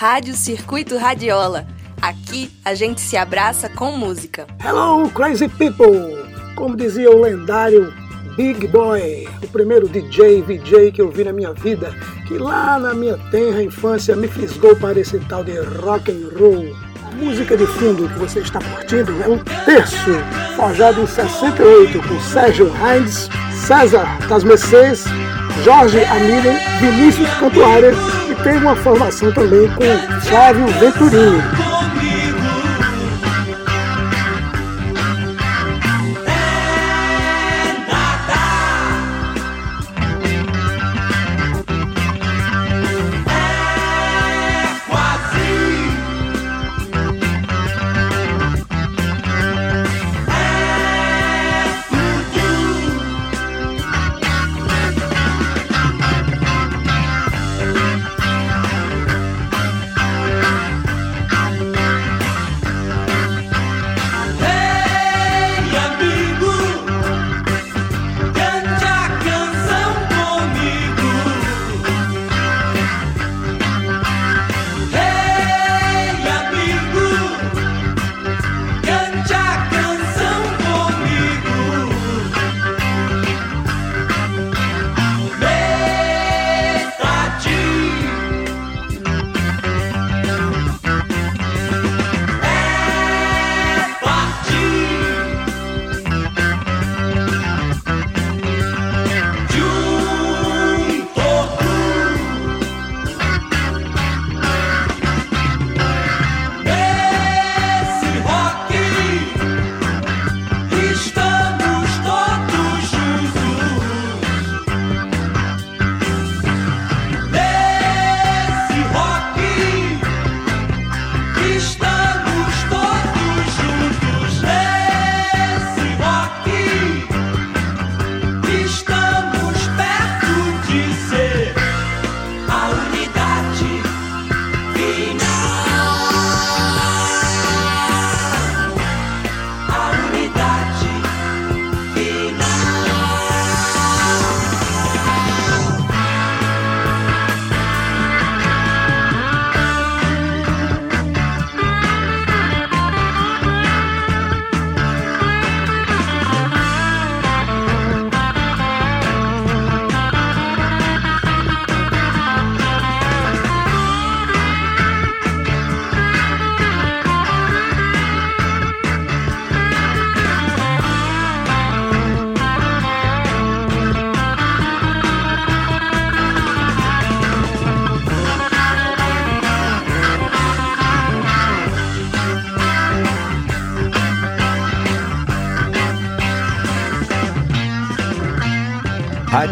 Rádio Circuito Radiola. Aqui a gente se abraça com música. Hello, crazy people! Como dizia o lendário Big Boy, o primeiro DJ VJ que eu vi na minha vida, que lá na minha tenra infância me fisgou para esse tal de rock and roll. A música de fundo que você está curtindo é um terço, forjado em 68 por Sérgio Heinz, César Tasmecês, Jorge Amília, Vinícius Cantuária e tem uma formação também com Flávio Venturini.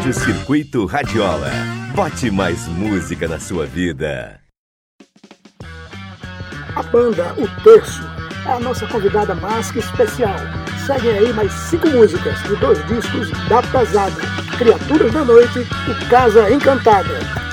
Rádio Circuito Radiola. Bote mais música na sua vida. A banda O Terço é a nossa convidada mais que especial. Seguem aí mais cinco músicas de dois discos da Pesada: Criaturas da Noite e Casa Encantada.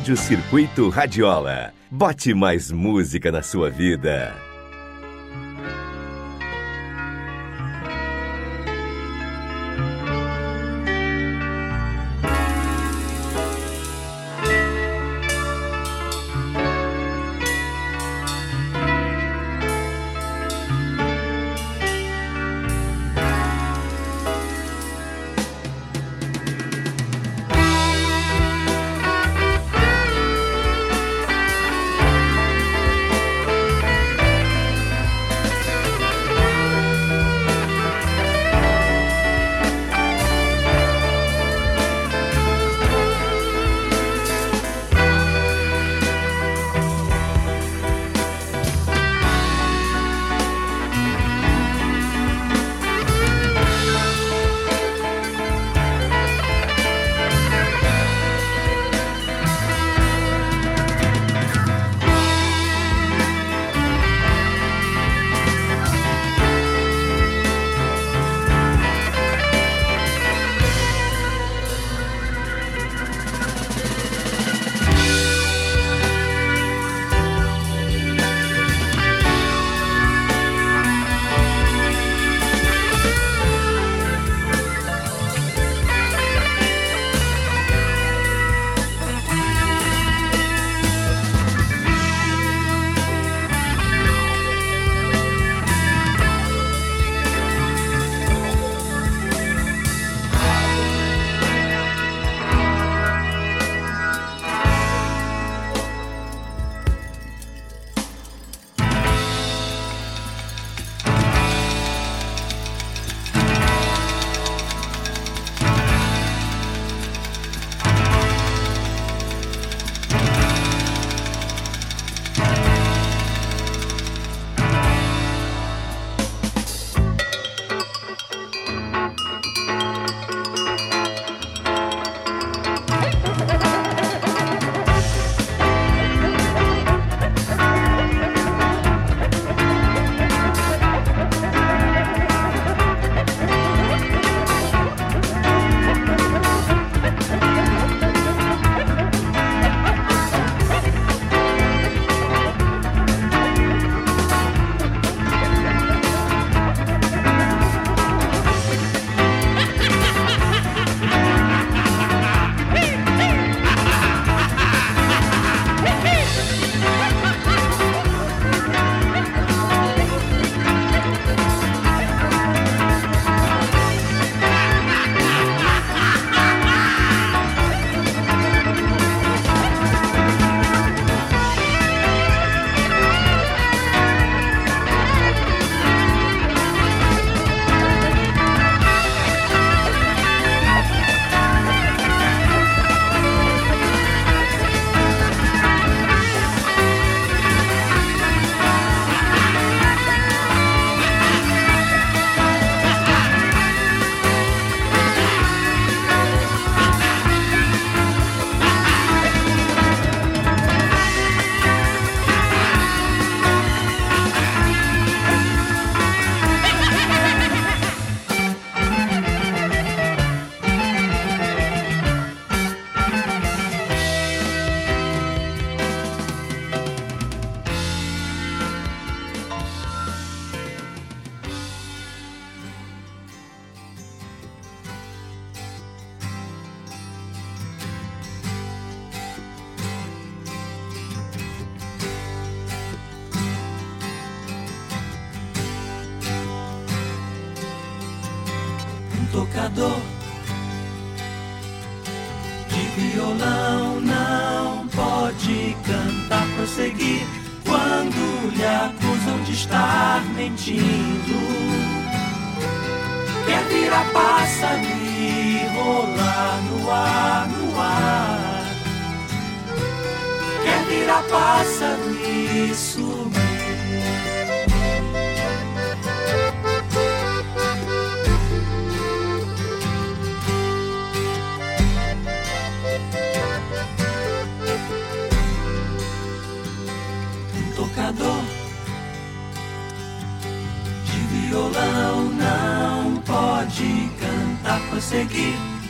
Rádio Circuito Radiola. Bote mais música na sua vida.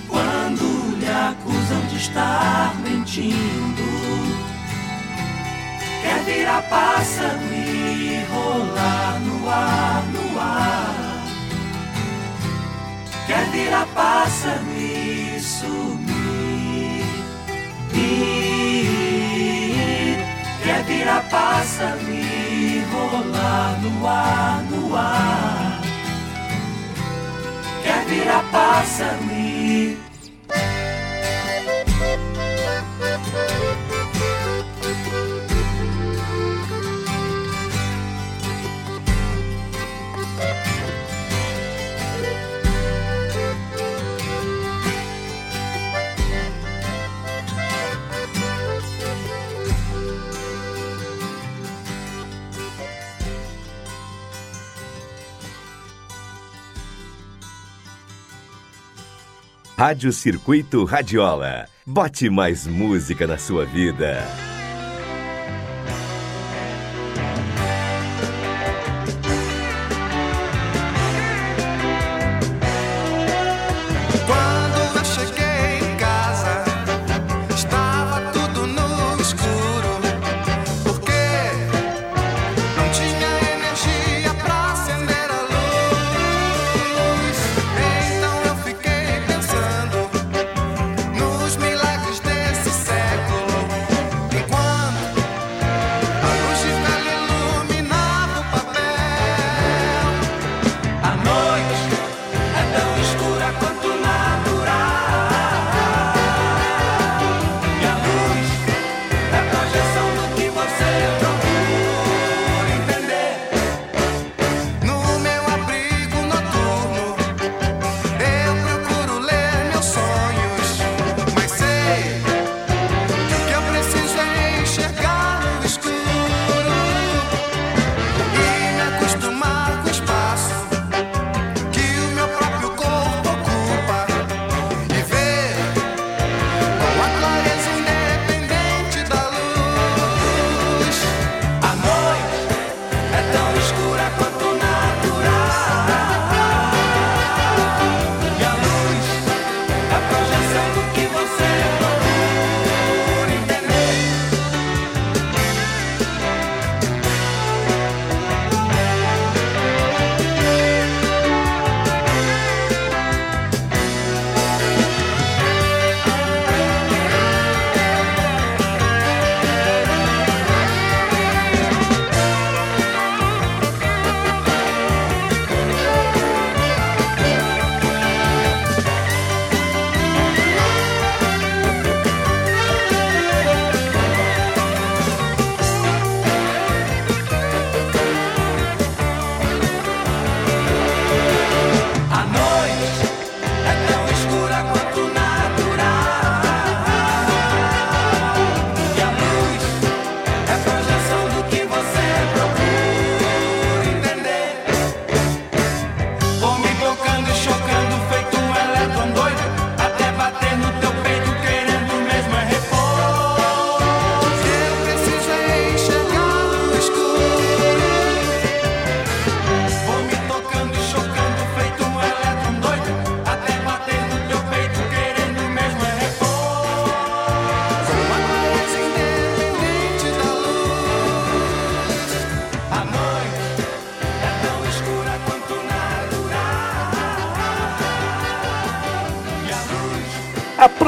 quando lhe acusam de estar mentindo. Quer virar pássaro e rolar no ar, no ar. Quer virar pássaro e subir. E quer virar pássaro e rolar no ar, no ar. Passa passarinho. Rádio Circuito Radiola. Bote mais música na sua vida.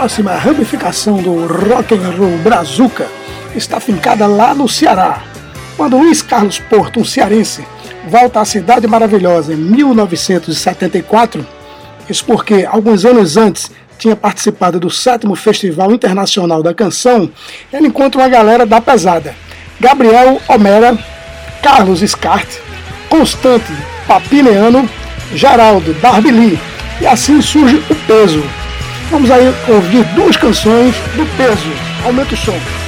próxima ramificação do rock and roll brazuca está fincada lá no Ceará. Quando Luiz Carlos Porto, um cearense, volta à cidade maravilhosa em 1974, isso porque alguns anos antes tinha participado do sétimo Festival Internacional da Canção, ele encontra uma galera da pesada: Gabriel Homera, Carlos Scart, Constante Papineano, Geraldo Barbili, e assim surge o peso Vamos aí ouvir duas canções do peso. Aumenta o som.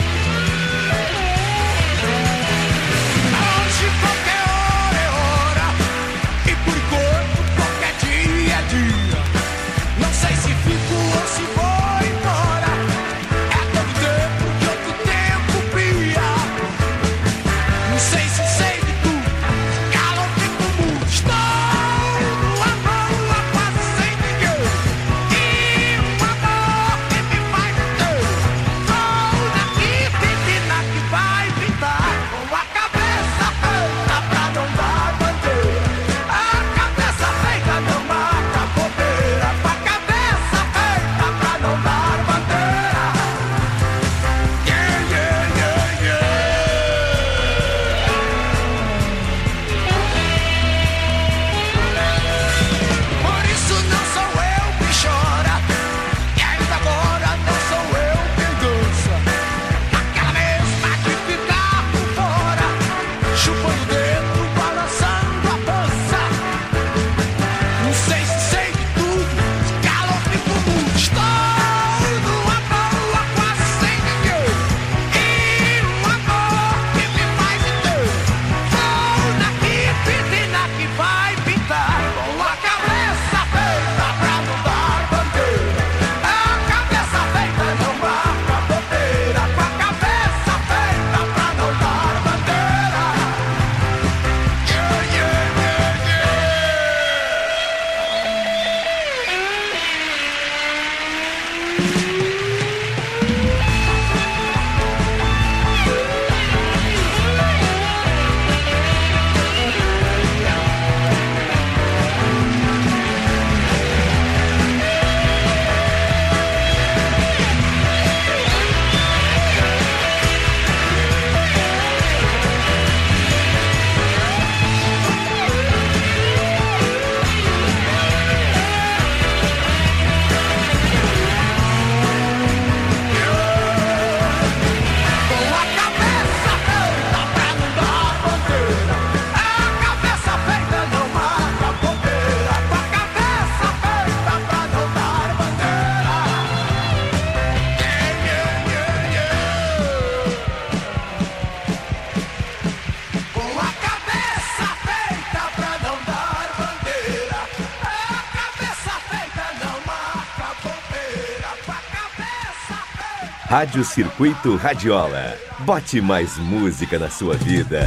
Rádio Circuito Radiola. Bote mais música na sua vida.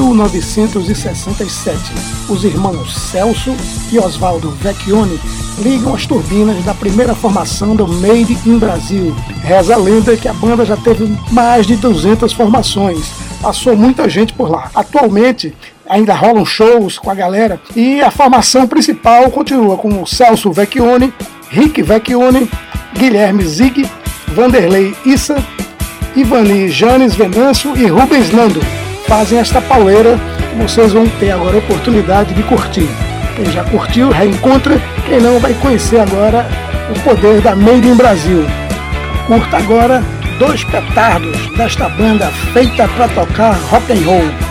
1967, os irmãos Celso e Oswaldo Vecchione ligam as turbinas da primeira formação do Made in Brasil. Reza a lenda que a banda já teve mais de 200 formações. Passou muita gente por lá. Atualmente, ainda rolam shows com a galera e a formação principal continua com Celso Vecchione, Rick Vecchione, Guilherme Zig, Vanderlei Issa, Ivani Janes Venâncio e Rubens Nando fazem esta pauleira que vocês vão ter agora a oportunidade de curtir. Quem já curtiu, reencontra. Quem não, vai conhecer agora o poder da Made in Brasil. Curta agora dois petardos desta banda feita para tocar rock and roll.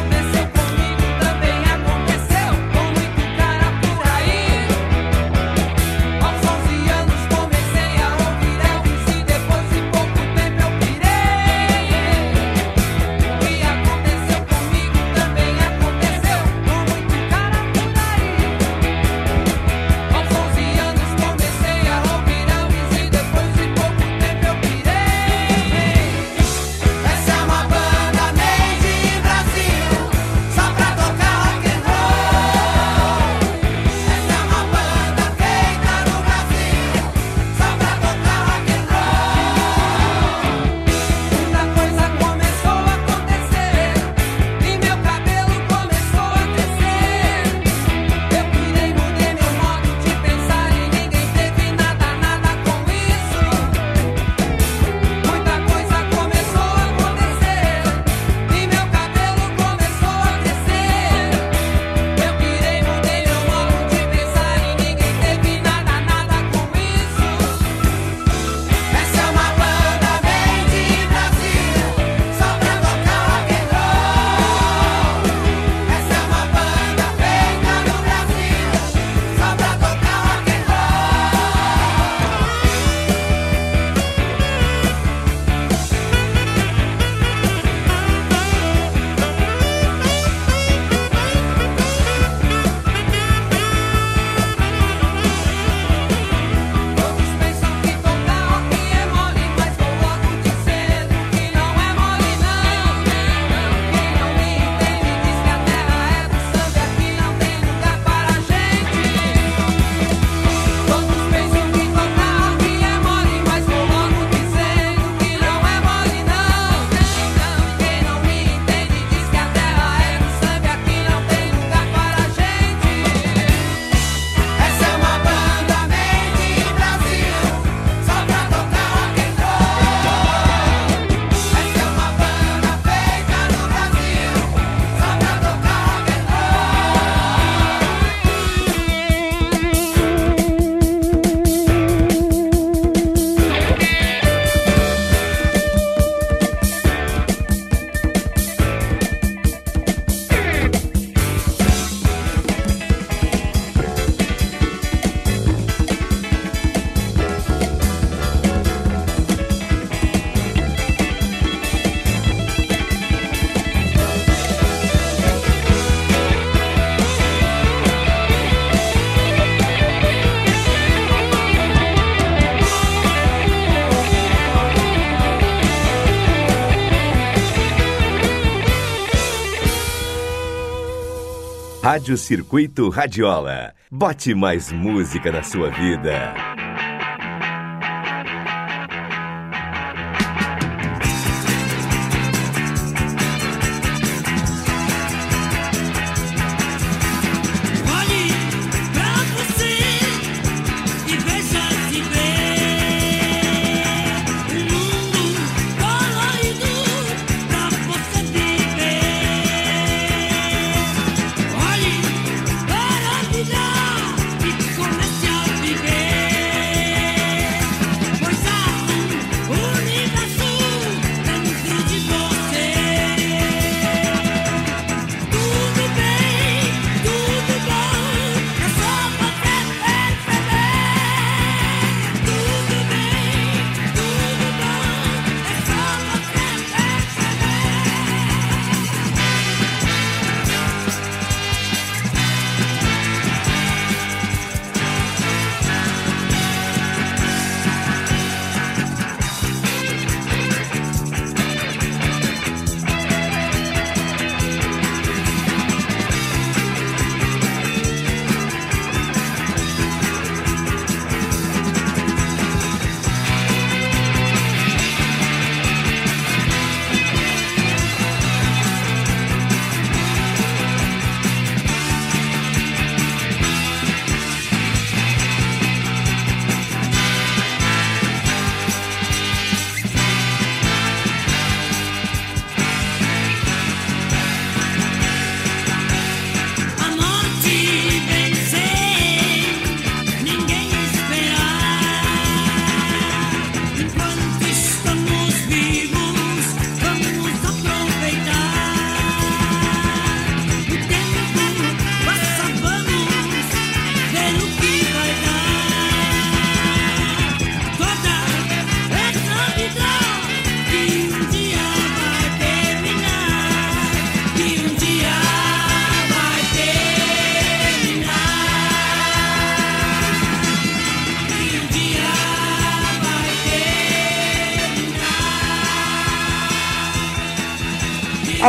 Rádio Circuito Radiola. Bote mais música na sua vida.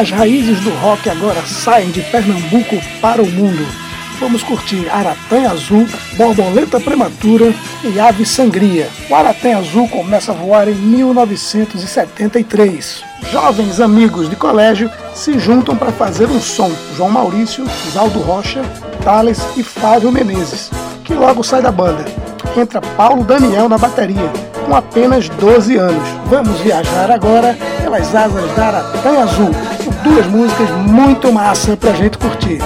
As raízes do rock agora saem de Pernambuco para o mundo. Vamos curtir Aratanha Azul, Borboleta Prematura e Ave Sangria. O Aratanha Azul começa a voar em 1973. Jovens amigos de colégio se juntam para fazer um som. João Maurício, Zaldo Rocha, Thales e Flávio Menezes, que logo sai da banda. Entra Paulo Daniel na bateria, com apenas 12 anos. Vamos viajar agora pelas asas da Aratanha Azul, duas músicas muito massa pra gente curtir.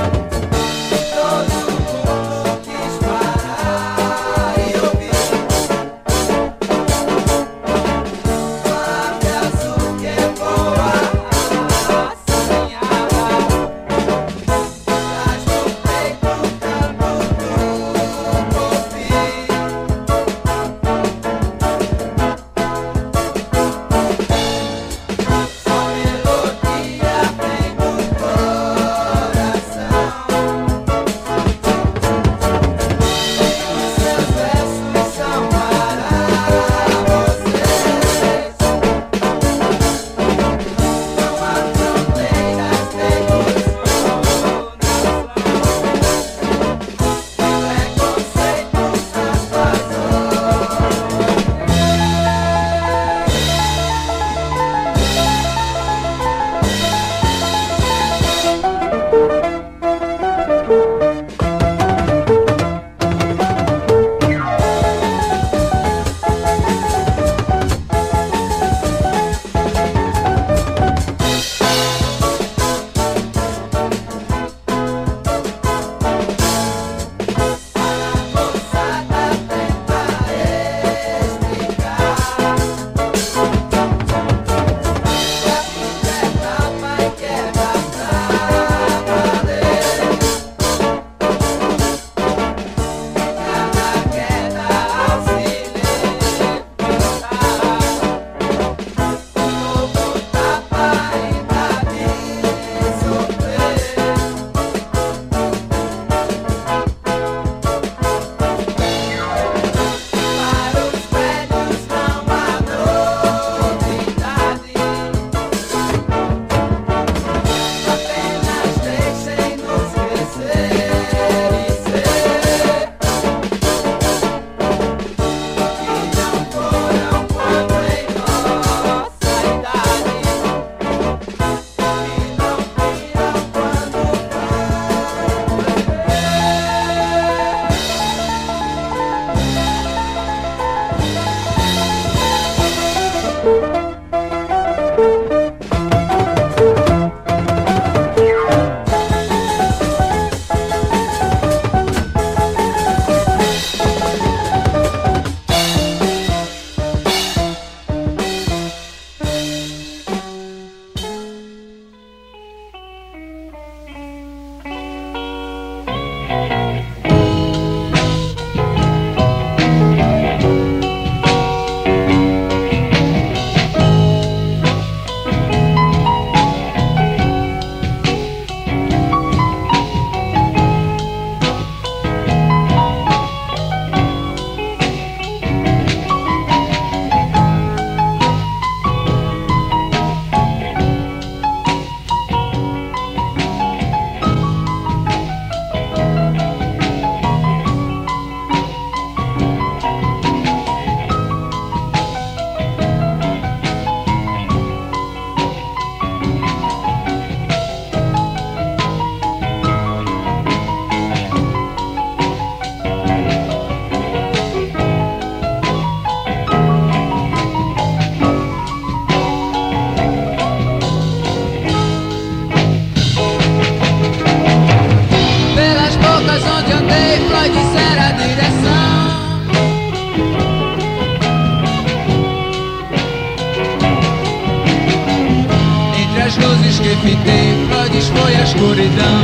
Luzes que fitei, Freud foi a escuridão.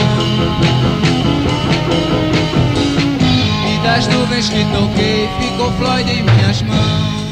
E das nuvens que toquei, ficou Floyd em minhas mãos.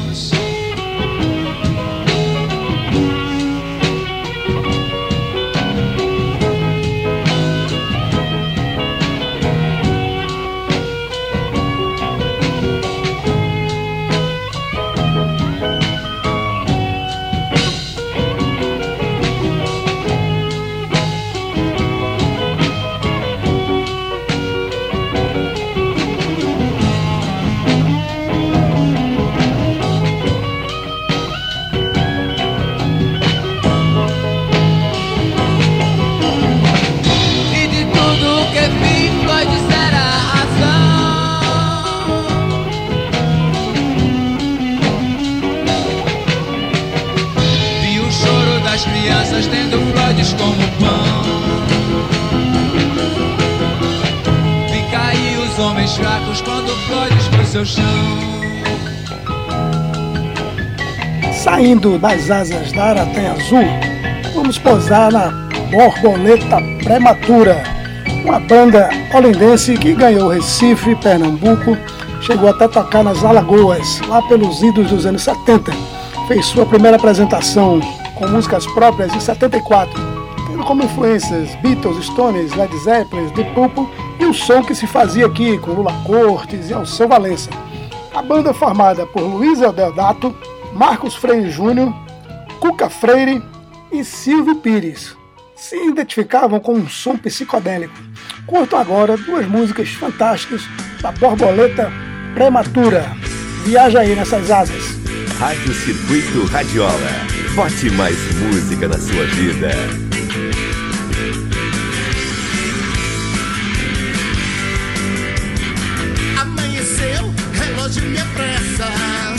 Floyds como pão. Vi cair os homens fracos quando Floyds foi seu chão. Saindo das asas da Aratanha Azul, vamos posar na Borboleta Prematura, uma banda holendense que ganhou Recife, Pernambuco, chegou até tocar nas Alagoas, lá pelos idos dos anos 70. Fez sua primeira apresentação com músicas próprias em 74, tendo como influências Beatles, Stones, Led Zeppelin, The Purple e o som que se fazia aqui com Lula Cortes e Alceu Valença. A banda formada por Luiz Deodato, Marcos Freire Júnior, Cuca Freire e Silvio Pires. Se identificavam com um som psicodélico. Curto agora duas músicas fantásticas da Borboleta Prematura. Viaja aí nessas asas. Rádio Circuito Radiola. Bote mais música na sua vida. Relógio me apressa.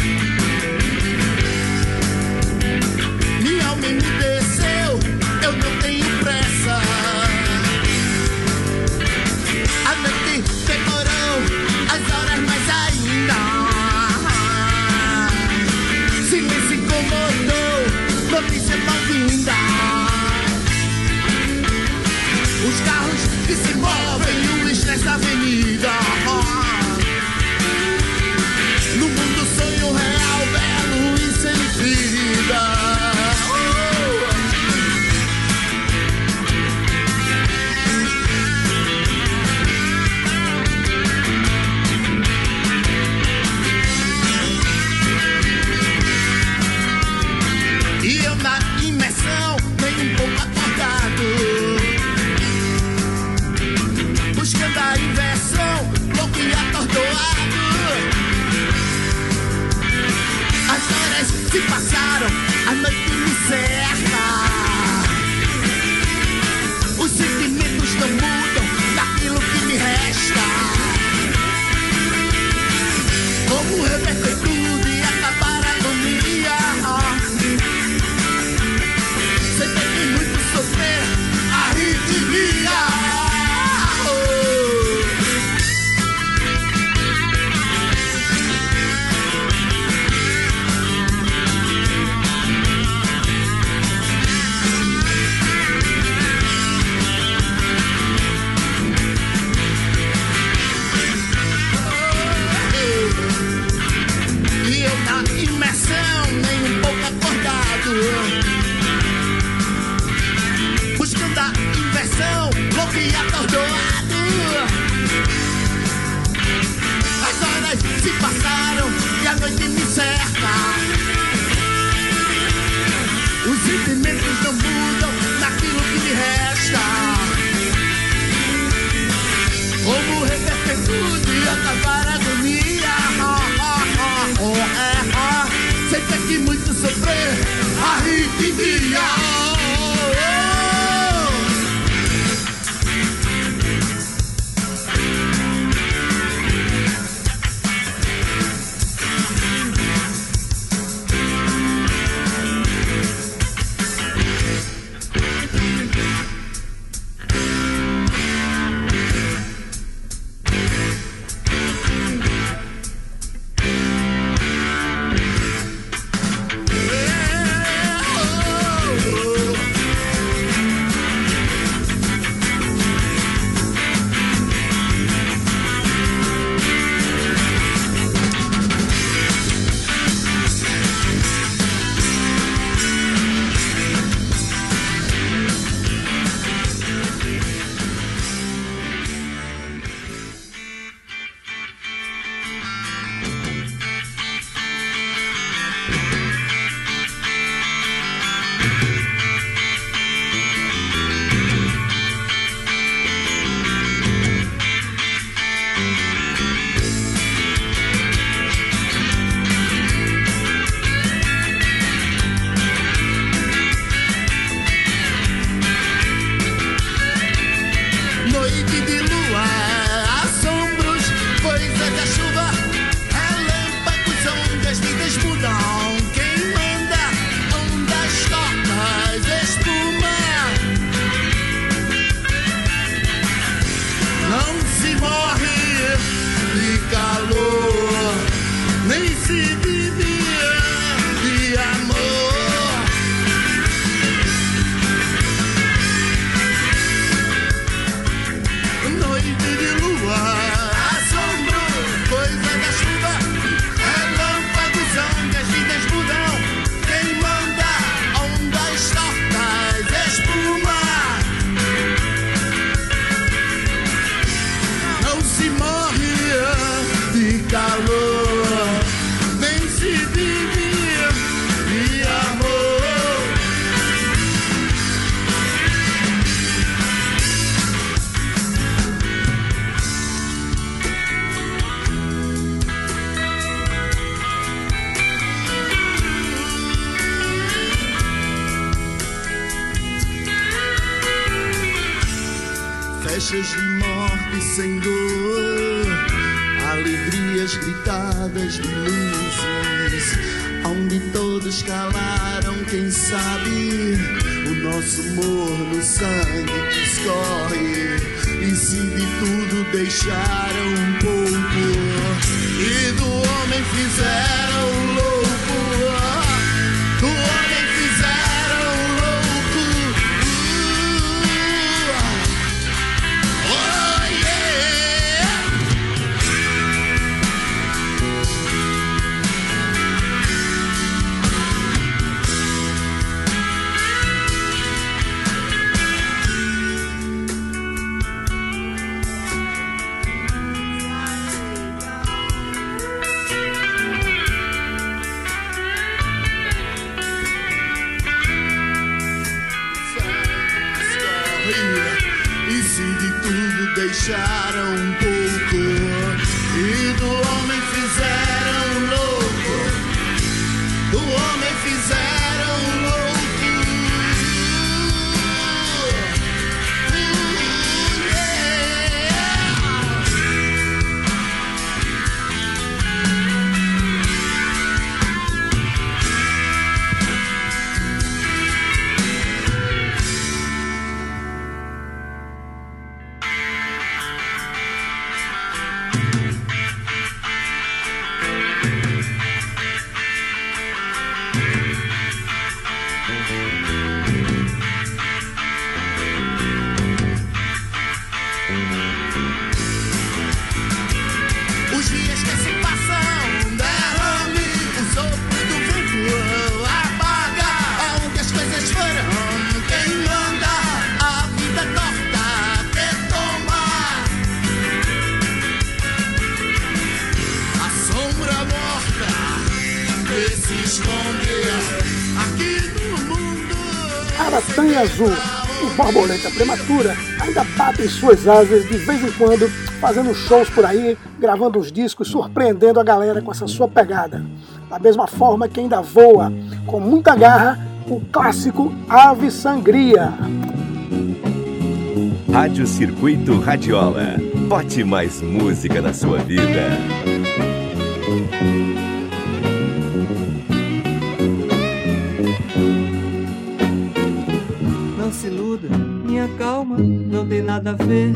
Festas de morte sem dor, alegrias gritadas de luzes, onde todos calaram, quem sabe, o nosso amor no sangue que escorre, e se de tudo deixaram um pouco, e do homem fizeram Aratanha Azul e Borboleta Prematura ainda batem suas asas de vez em quando, fazendo shows por aí, gravando uns discos, surpreendendo a galera com essa sua pegada. Da mesma forma que ainda voa, com muita garra, o clássico Ave Sangria. Rádio Circuito Radiola. Bote mais música na sua vida. Iluda, minha calma não tem nada a ver.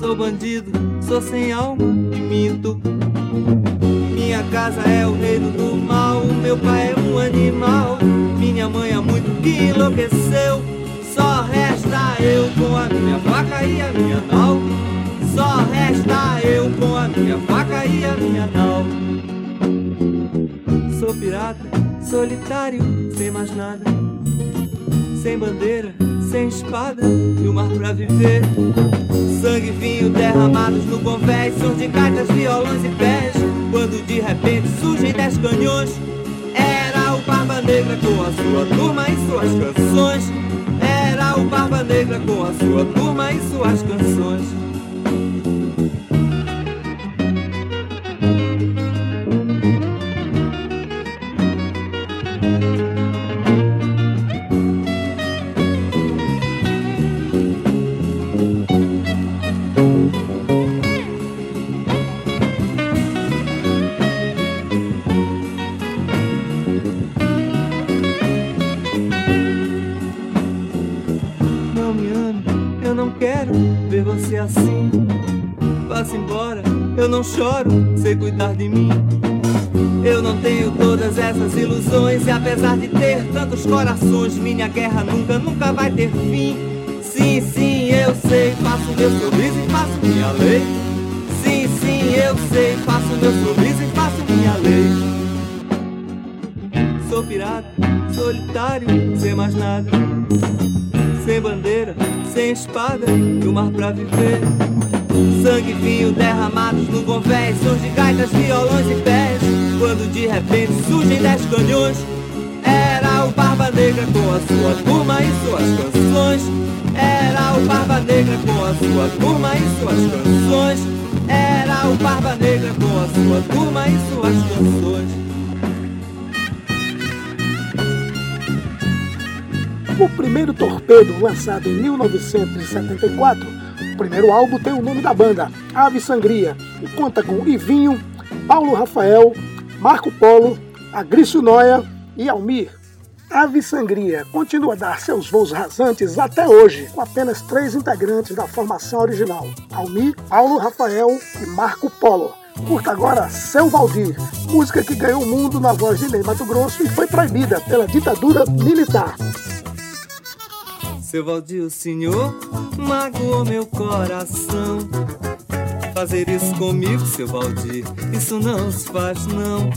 Sou bandido, sou sem alma e minto. Minha casa é o reino do mal, meu pai é um animal. Minha mãe há muito que enlouqueceu. Só resta eu com a minha faca e a minha nau. Só resta eu com a minha faca e a minha nau. Sou pirata, solitário, sem mais nada sem bandeira, sem espada e o mar pra viver. Sangue e vinho derramados no convés, sons de gaitas, violões e pés. Quando de repente surgem dez canhões, era o Barba Negra com a sua turma e suas canções. Era o Barba Negra com a sua turma e suas canções. Corações, minha guerra nunca, nunca vai ter fim. Sim, sim, eu sei, faço meu sorriso e faço minha lei. Sim, sim, eu sei, faço meu sorriso e faço minha lei. Sou pirata, solitário, sem mais nada. Sem bandeira, sem espada e o mar pra viver. Torpedo, lançado em 1974, o primeiro álbum tem o nome da banda, Ave Sangria, e conta com Ivinho, Paulo Rafael, Marco Polo, Agrício Noia e Almir. Ave Sangria continua a dar seus voos rasantes até hoje, com apenas três integrantes da formação original: Almir, Paulo Rafael e Marco Polo. Curta agora Seu Valdir, música que ganhou o mundo na voz de Ney Mato Grosso e foi proibida pela ditadura militar. Seu Valdir, senhor magoou meu coração. Fazer isso comigo, seu Valdir, isso não se faz não.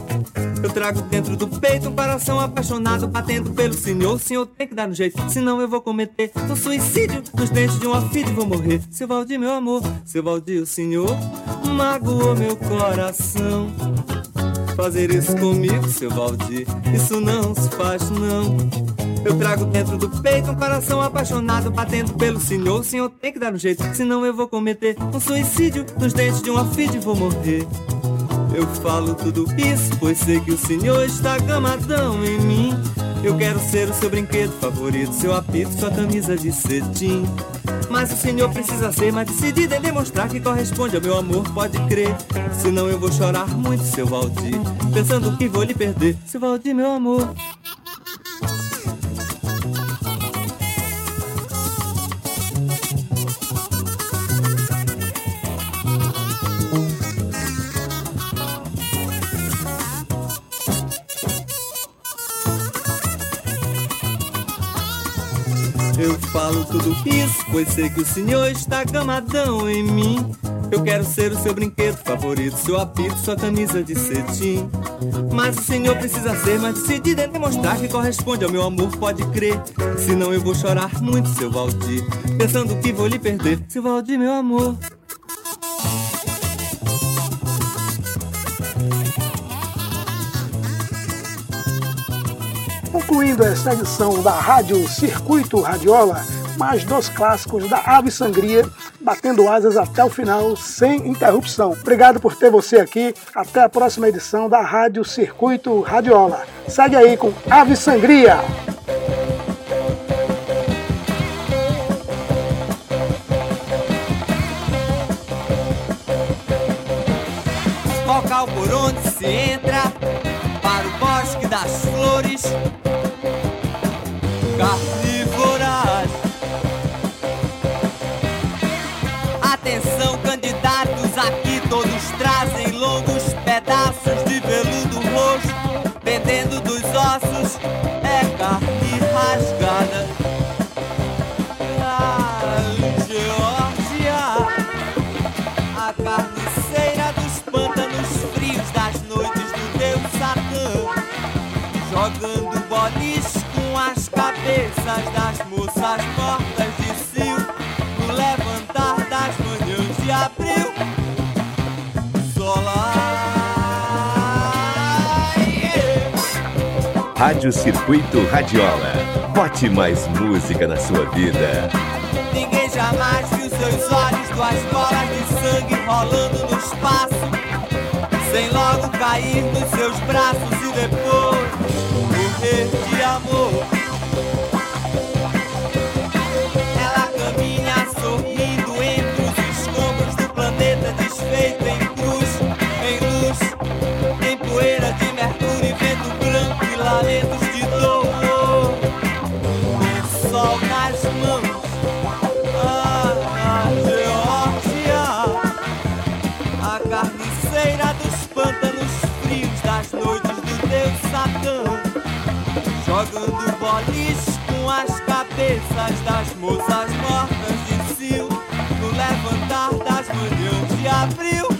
Eu trago dentro do peito um coração apaixonado, batendo pelo senhor. O senhor tem que dar um jeito, senão eu vou cometer um suicídio nos dentes de uma filha e vou morrer. Seu Valdir, meu amor, seu Valdir, o senhor magoou meu coração. Fazer isso comigo, seu Valdir, isso não se faz não. Eu trago dentro do peito um coração apaixonado batendo pelo senhor. O senhor tem que dar um jeito, senão eu vou cometer um suicídio nos dentes de uma filha vou morrer. Eu falo tudo isso, pois sei que o senhor está gamadão em mim. Eu quero ser o seu brinquedo favorito, seu apito, sua camisa de cetim. Mas o senhor precisa ser mais decidido em demonstrar que corresponde ao meu amor, pode crer. Senão eu vou chorar muito, seu Valdir, pensando que vou lhe perder. Seu Valdir, meu amor. Falo tudo isso, pois sei que o senhor está gamadão em mim. Eu quero ser o seu brinquedo favorito, seu apito, sua camisa de cetim. Mas o senhor precisa ser mais decidido em demonstrar que corresponde ao meu amor, pode crer. Senão eu vou chorar muito, seu Valdir, pensando que vou lhe perder. Seu Valdir, meu amor. Concluindo esta edição da Rádio Circuito Radiola, mais dois clássicos da Ave Sangria, batendo asas até o final, sem interrupção. Obrigado por ter você aqui. Até a próxima edição da Rádio Circuito Radiola. Segue aí com Ave Sangria. local por onde se entra para o bosque das flores é carne rasgada. Ah, Geórgia. A carniceira dos pântanos frios das noites do Deus Satã Jogando bolis com as cabeças das moças mortas Rádio Circuito Radiola. Bote mais música na sua vida. Ninguém jamais viu seus olhos duas bolas de sangue rolando no espaço Sem logo cair nos seus braços e depois morrer de amor cabeças das moças mortas de Sil, no levantar das manhãs de abril.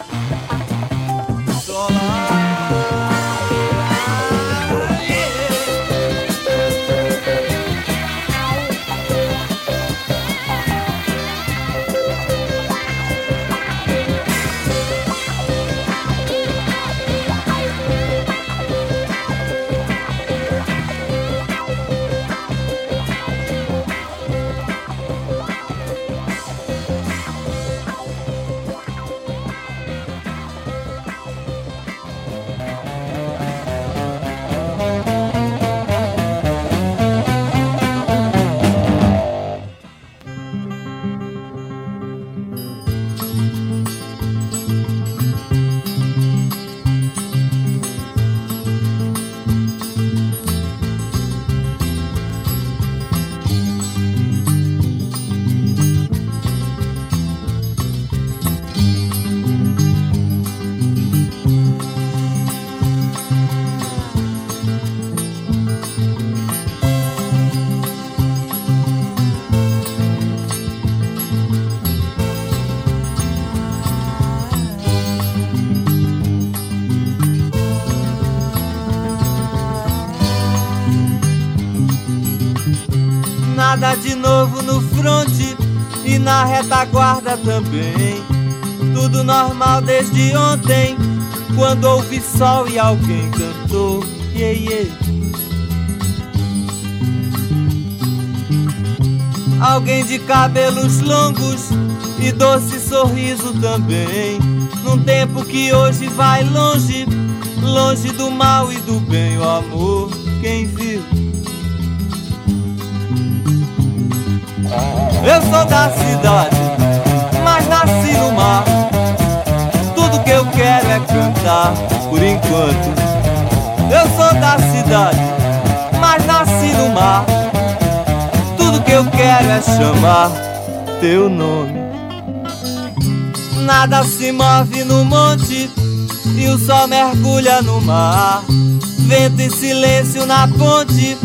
Nada de novo no fronte e na retaguarda também. Tudo normal desde ontem, quando houve sol e alguém cantou. Yeah, yeah. Alguém de cabelos longos e doce sorriso também. Num tempo que hoje vai longe, longe do mal e do bem, o amor, quem viu? Eu sou da cidade, mas nasci no mar. Tudo que eu quero é cantar por enquanto. Eu sou da cidade, mas nasci no mar. Tudo que eu quero é chamar teu nome. Nada se move no monte e o sol mergulha no mar. Vento e silêncio na ponte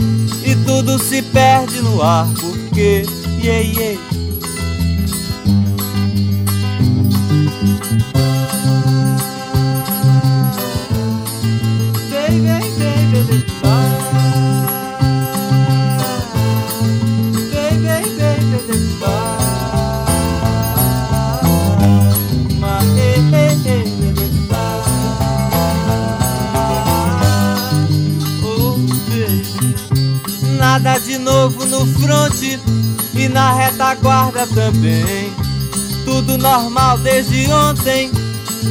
e tudo se perde no ar. Porque, yeah, yeah. Baby, baby, baby, bye. Baby, baby, baby, bye. My, eh, eh, eh, baby, bye. Oh. Nada de novo no fronte e na retaguarda também. Tudo normal desde ontem,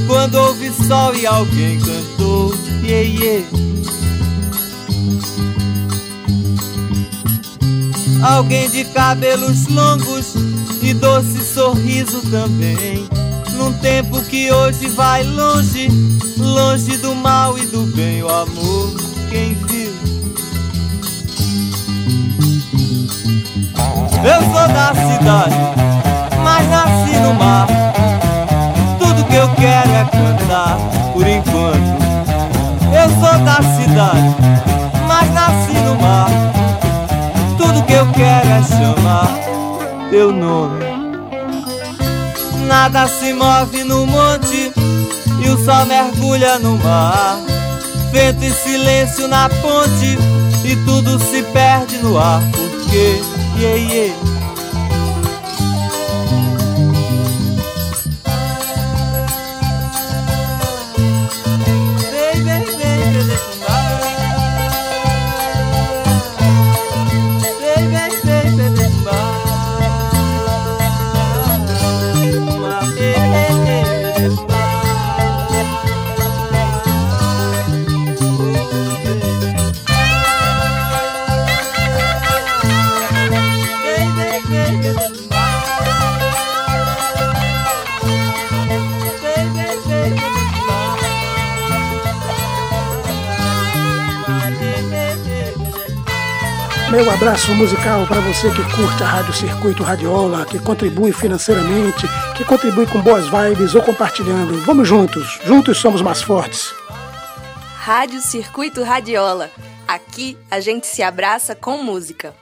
quando houve sol e alguém cantou. Yeah, yeah. Alguém de cabelos longos e doce sorriso também. Num tempo que hoje vai longe, longe do mal e do bem, o amor, quem Eu sou da cidade, mas nasci no mar. Tudo que eu quero é cantar por enquanto. Eu sou da cidade, mas nasci no mar. Tudo que eu quero é chamar teu nome. Nada se move no monte e o sol mergulha no mar. Vento e silêncio na ponte e tudo se perde no ar. Porque, yeah, yeah. Meu abraço musical para você que curte a Rádio Circuito Radiola, que contribui financeiramente, que contribui com boas vibes ou compartilhando. Vamos juntos, juntos somos mais fortes. Rádio Circuito Radiola. Aqui a gente se abraça com música.